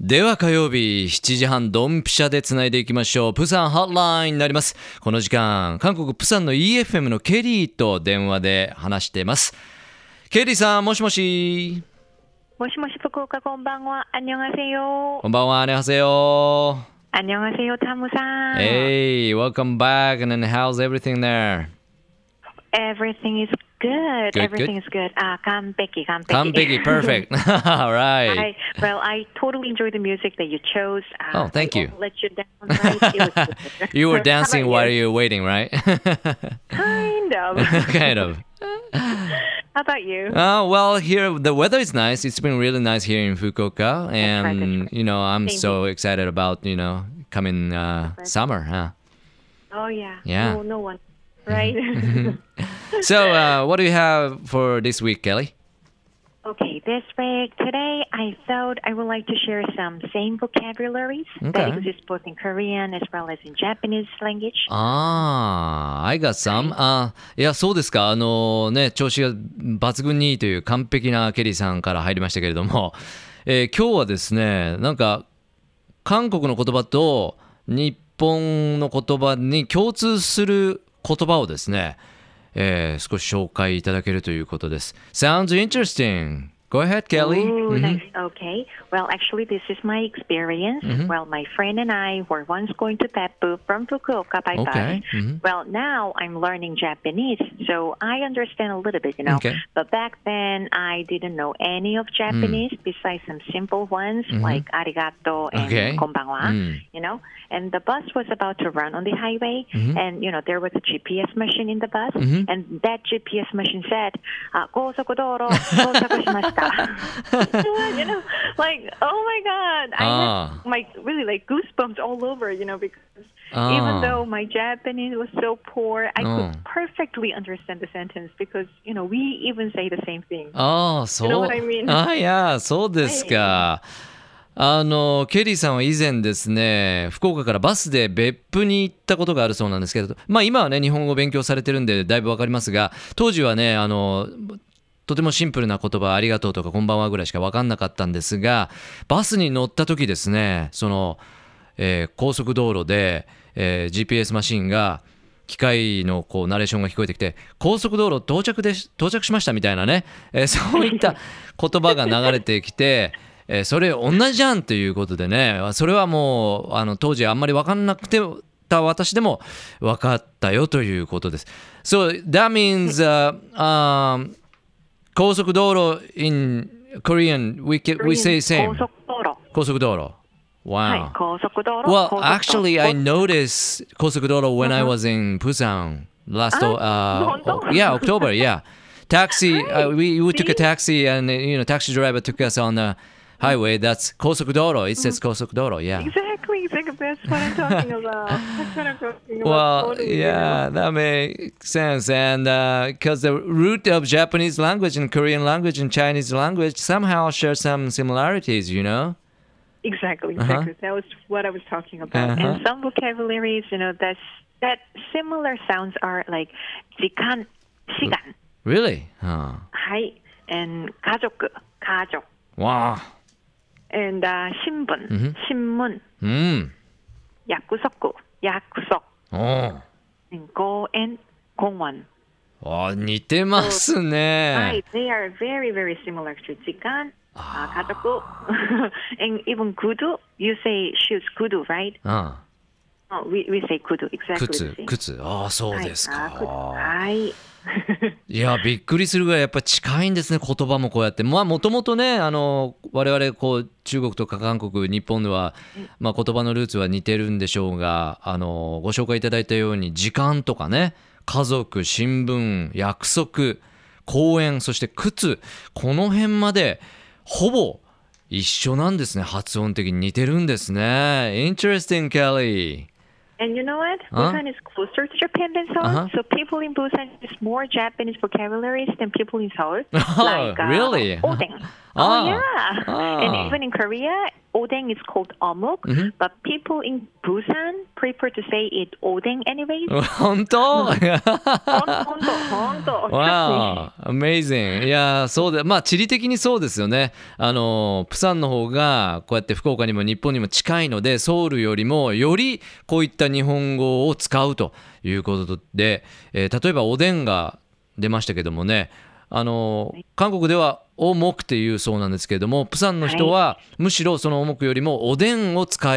では火曜日7時半ドンピシャでつないでいきましょう。プサンハットラインになります。この時間、韓国プサンの EFM のケリーと電話で話しています。ケリーさん、もしもし。もしもし、福岡、こんばんは。あんにょんはせよ。こんばんは、あんにょんはせよ。あんにょんはせよ、タムさん。Hey, welcome back and how's everything there? Everything is Good. good Everything good. is good. Uh, Becky. Come, Becky. perfect. All right. I, well, I totally enjoy the music that you chose. Uh, oh, thank you. Let you down. Right? you were dancing while you were waiting, right? kind of. kind of. How about you? Uh, well, here the weather is nice. It's been really nice here in Fukuoka, and you know I'm so excited about you know coming uh, summer, huh? Oh yeah. Yeah. No, no one. Right? So, uh, what do you have for this week, Kelly? Okay, this week, today I thought I would like to share some same vocabularies Okay. that exist both in Korean as well as in Japanese language. Ah, I got some. あいや、そうですか。あのね、調子が抜群にいいという完璧なケリーさんから入りましたけれども、えー今日はですね、なんか、韓国の言葉と日本の言葉に共通する言葉をですね、えー少し紹介いただけるということです。Sounds interesting. Go ahead, Kelly. Ooh, Mhm. nice. Okay. Well, actually, this is my experience. Well, my friend and I were once going to Beppu from Fukuoka by Okay. bus. Mhm. Well, now I'm learning Japanese, so I understand a little bit, you know. Okay. But back then, I didn't know any of Japanese besides some simple ones like arigato and Okay. konbanwa, Mm. you know. And the bus was about to run on the highway, and you know there was a GPS machine in the bus, and that GPS machine said, uh, 高速道路到着しました。 you know, like oh my god, I Ah. had like really like goosebumps all over, you know, because Ah. even though my Japanese was so poor, I Oh. could perfectly understand the sentence because you know we even say the same thing. ああ、そう。know what I mean? あいや、そうですか。あの、ケリーさんは以前ですね、福岡からバスで別府に行ったことがあるそうなんですけれど、まあ今はね、日本語を勉強されてるんで、だいぶわかりますが、当時はね、あの、とてもシンプルな言葉、ありがとうとかこんばんはぐらいしか分かんなかったんですが、バスに乗った時ですね、その、えー高速道路で、えー GPS マシンが、機械のこうナレーションが聞こえてきて高速道路到着で到着しましたみたいなね、えー そういった言葉が流れてきて、えそれ同じじゃんということでねそれはもうあの当時あんまり分かんなくてた私でも分かったよということです。So that means、uh, um, 高速道路 in Korean we, can, we say same 高速道路。高速道路 Wow、はい、高速道路。Well, 高速道路 actually, I noticed Kosukudoro when I was in Busan last. Ah, Uh, no, no. yeah, October. Yeah, taxi. Uh, we we took a see? taxi, and uh, you know, taxi driver took us on the highway. That's Kosukudoro. It says Kosukudoro. Yeah. Exactly, exactly. That's what I'm talking about. That's what I'm talking about. Well, totally, yeah, that makes sense. And because the root of Japanese language and Korean language and Chinese language somehow share some similarities, you know? Exactly, Uh-huh. exactly. That was what I was talking about. Uh-huh. And some vocabularies, you know, that's that similar sounds are like 지간, 시간, Really? Huh. hi, and 가족, 가족, Wow. and uh, 신분, Mhm. 신문, Mm. 약속, 약속, Oh. and go and 공원. あ似てますね。 Right, they are very, very similar to 지간, uh, 가족, and even 구두. You say shoes, 구두, right? うん。 Oh, we we say 구두, exactly 靴 the same. 靴ああそうはいですあーか。はい。 いやびっくりするぐらいやっぱ近いんですね言葉もこうやって。まあもともとねあの我々こう中国とか韓国日本では、まあ、言葉のルーツは似てるんでしょうがあのご紹介いただいたように時間とかね家族新聞約束公園そして靴この辺までほぼ一緒なんですね発音的に似てるんですね。Interesting Kelly And you know what? Huh? Busan is closer to Japan than Seoul. Uh-huh. So people in Busan use more Japanese vocabularies than people in Seoul. Oh, like, uh, really? Odeng. Ah. Oh, yeah. Ah. And even in Korea, Odeng is called omuk, Mhm. but people in Busan prefer to say it Odeng anyways. 本当 Honto, honto. Wow, amazing. いやーそうでまあ地理的にそうですよね。あのプサンの方がこうやって福岡にも日本にも近いのでソウルよりもよりこういった日本語を使うということで、えー例えばおでんが出ましたけどもね。あの韓国ではオモクっていうそうなんですけれどもプサンの人はむしろそのオモクよりもおでんを使っ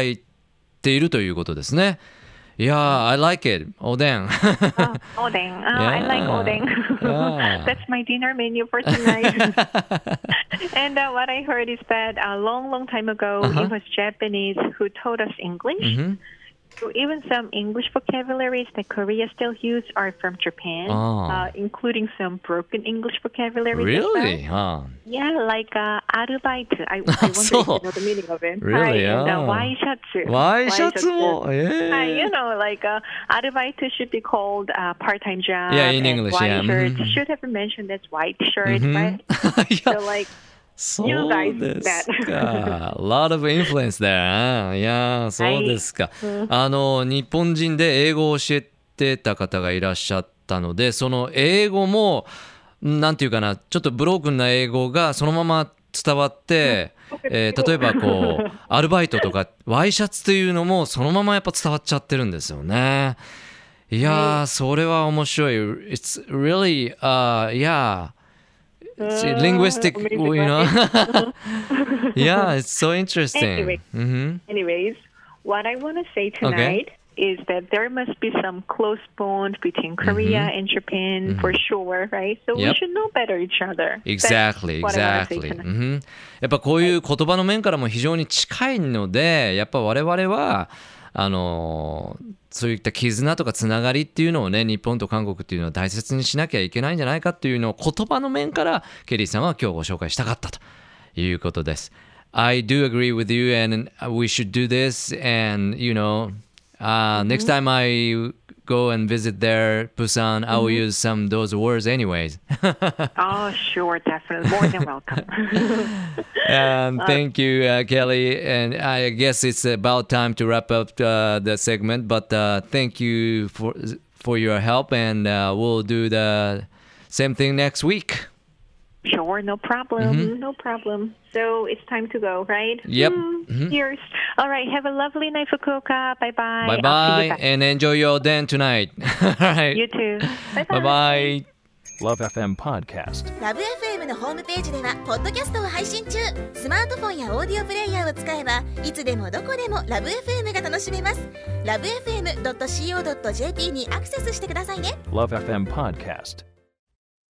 ているということですね。いやー、I like it. おでん。Ah, odeng. Ah, I like Yeah. odeng. Yeah. That's my dinner menu for tonight. and uh, what I heard is that a long, long time ago, Uh-huh. it was Japanese who taught us English. Mhm. So even some English vocabularies that Korea still use are from Japan, oh. uh, including some broken English vocabularies. Really? Huh. Yeah, like uh, 아르바이트. I, I wonder so, if you know the meaning of it. Really? Hi, uh, ah. yeah. 와이셔츠. 와이셔츠 뭐? 예. Hi, you know, like uh, 아르바이트 should be called uh, part-time job. Yeah, in English. Yeah. Shirt mm-hmm. should have mentioned as white shirt, mm-hmm. right? yeah. So like. そうです.か。A lot of influence there. いや、そうですか。あの、日本人で英語を教えてた方がいらっしゃったので、その英語も、なんていうかな、ちょっとブロークンな英語がそのまま伝わって、えー例えばこう、アルバイトとか、ワイシャツというのもそのままやっぱ伝わっちゃってるんですよね。いやー、それは面白い。It's really, uh, yeah. It's linguistic, amazing, you know. yeah, it's so interesting. Anyway. hmm anyways, what I want to say tonight is that there must be some close bond between Korea and Japan for sure, right? So we Yep. should know better each other. Exactly, exactly. やっぱこういう言葉の面からも非常に近いので、やっぱ我々は、あのーそういった絆とかつながりっていうのをね、日本と韓国っていうのは大切にしなきゃいけないんじゃないかっていうのを言葉の面からケリーさんは今日ご紹介したかったということです。I do agree with you and we should do this and you know, uh, next time I go and visit there, Busan, I will use some those words anyways. Oh, sure, definitely. More than welcome. And thank you, uh, Kelly. And I guess it's about time to wrap up uh, the segment. But uh, thank you for for your help, and uh, we'll do the same thing next week. Sure, no problem. No problem. So it's time to go, right? Yep. Mm, Mhm. Cheers. All right. Have a lovely night, Fukuoka. Bye bye. Bye bye, and enjoy your day tonight. All right. You too. Bye Bye bye. Love FM Podcast. ラブ f m のホームページではポッドキャストを配信中スマートフォンやオーディオプレイヤーを使えばいつでもどこでもラブ f m が楽しめますラブ FM.co.jp にアクセスしてくださいね Love FM Podcast.